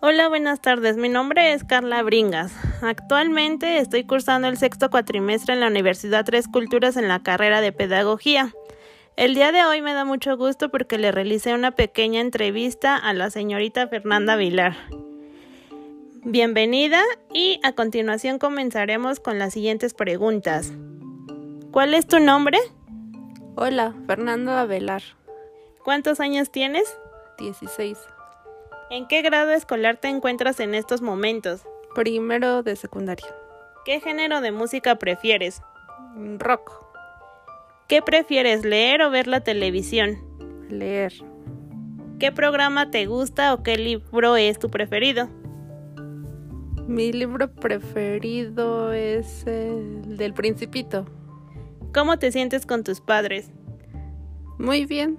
Hola, buenas tardes. Mi nombre es Carla Bringas. Actualmente estoy cursando el sexto cuatrimestre en la Universidad Tres Culturas en la carrera de Pedagogía. El día de hoy me da mucho gusto porque le realicé una pequeña entrevista a la señorita Fernanda Vilar. Bienvenida y a continuación comenzaremos con las siguientes preguntas. ¿Cuál es tu nombre? Hola, Fernando Avelar. ¿Cuántos años tienes? 16. ¿En qué grado escolar te encuentras en estos momentos? Primero de secundaria. ¿Qué género de música prefieres? Rock. ¿Qué prefieres, leer o ver la televisión? Leer. ¿Qué programa te gusta o qué libro es tu preferido? Mi libro preferido es el del Principito. ¿Cómo te sientes con tus padres? Muy bien.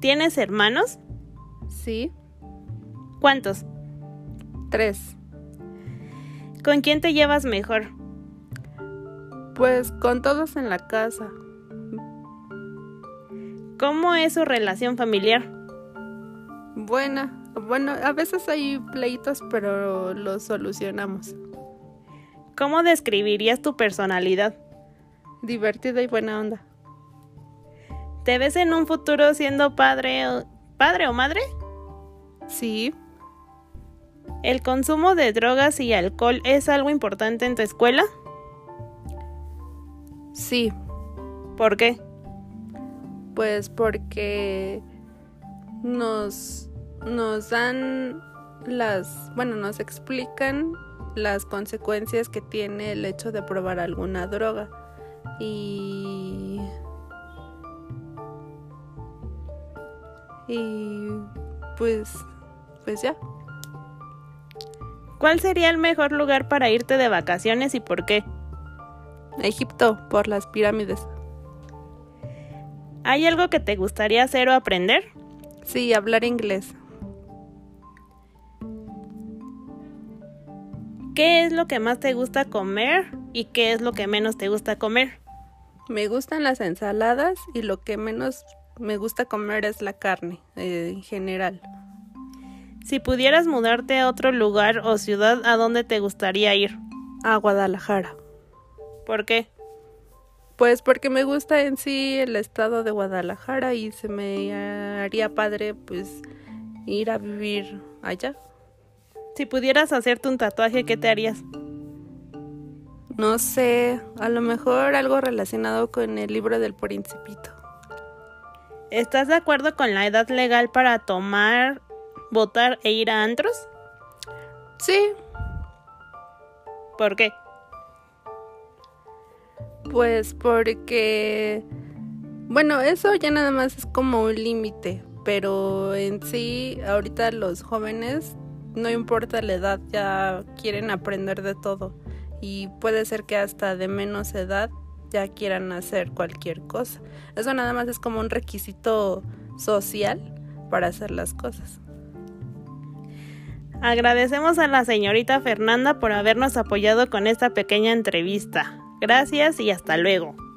¿Tienes hermanos? Sí. ¿Cuántos? Tres. ¿Con quién te llevas mejor? Pues con todos en la casa. ¿Cómo es su relación familiar? Buena. Bueno, a veces hay pleitos, pero los solucionamos. ¿Cómo describirías tu personalidad? Divertida y buena onda. ¿Te ves en un futuro siendo padre o, padre o madre? Sí. ¿El consumo de drogas y alcohol es algo importante en tu escuela? Sí. ¿Por qué? Pues porque nos, nos dan las, bueno, nos explican las consecuencias que tiene el hecho de probar alguna droga. Y... Y pues, pues ya. ¿Cuál sería el mejor lugar para irte de vacaciones y por qué? Egipto, por las pirámides. ¿Hay algo que te gustaría hacer o aprender? Sí, hablar inglés. ¿Qué es lo que más te gusta comer y qué es lo que menos te gusta comer? Me gustan las ensaladas y lo que menos me gusta comer es la carne eh, en general. Si pudieras mudarte a otro lugar o ciudad, ¿a dónde te gustaría ir? A Guadalajara. ¿Por qué? Pues porque me gusta en sí el estado de Guadalajara y se me haría padre pues ir a vivir allá. Si pudieras hacerte un tatuaje, ¿qué te harías? No sé, a lo mejor algo relacionado con el libro del principito. ¿Estás de acuerdo con la edad legal para tomar, votar e ir a antros? Sí. ¿Por qué? Pues porque, bueno, eso ya nada más es como un límite, pero en sí, ahorita los jóvenes, no importa la edad, ya quieren aprender de todo y puede ser que hasta de menos edad ya quieran hacer cualquier cosa. Eso nada más es como un requisito social para hacer las cosas. Agradecemos a la señorita Fernanda por habernos apoyado con esta pequeña entrevista. Gracias y hasta luego.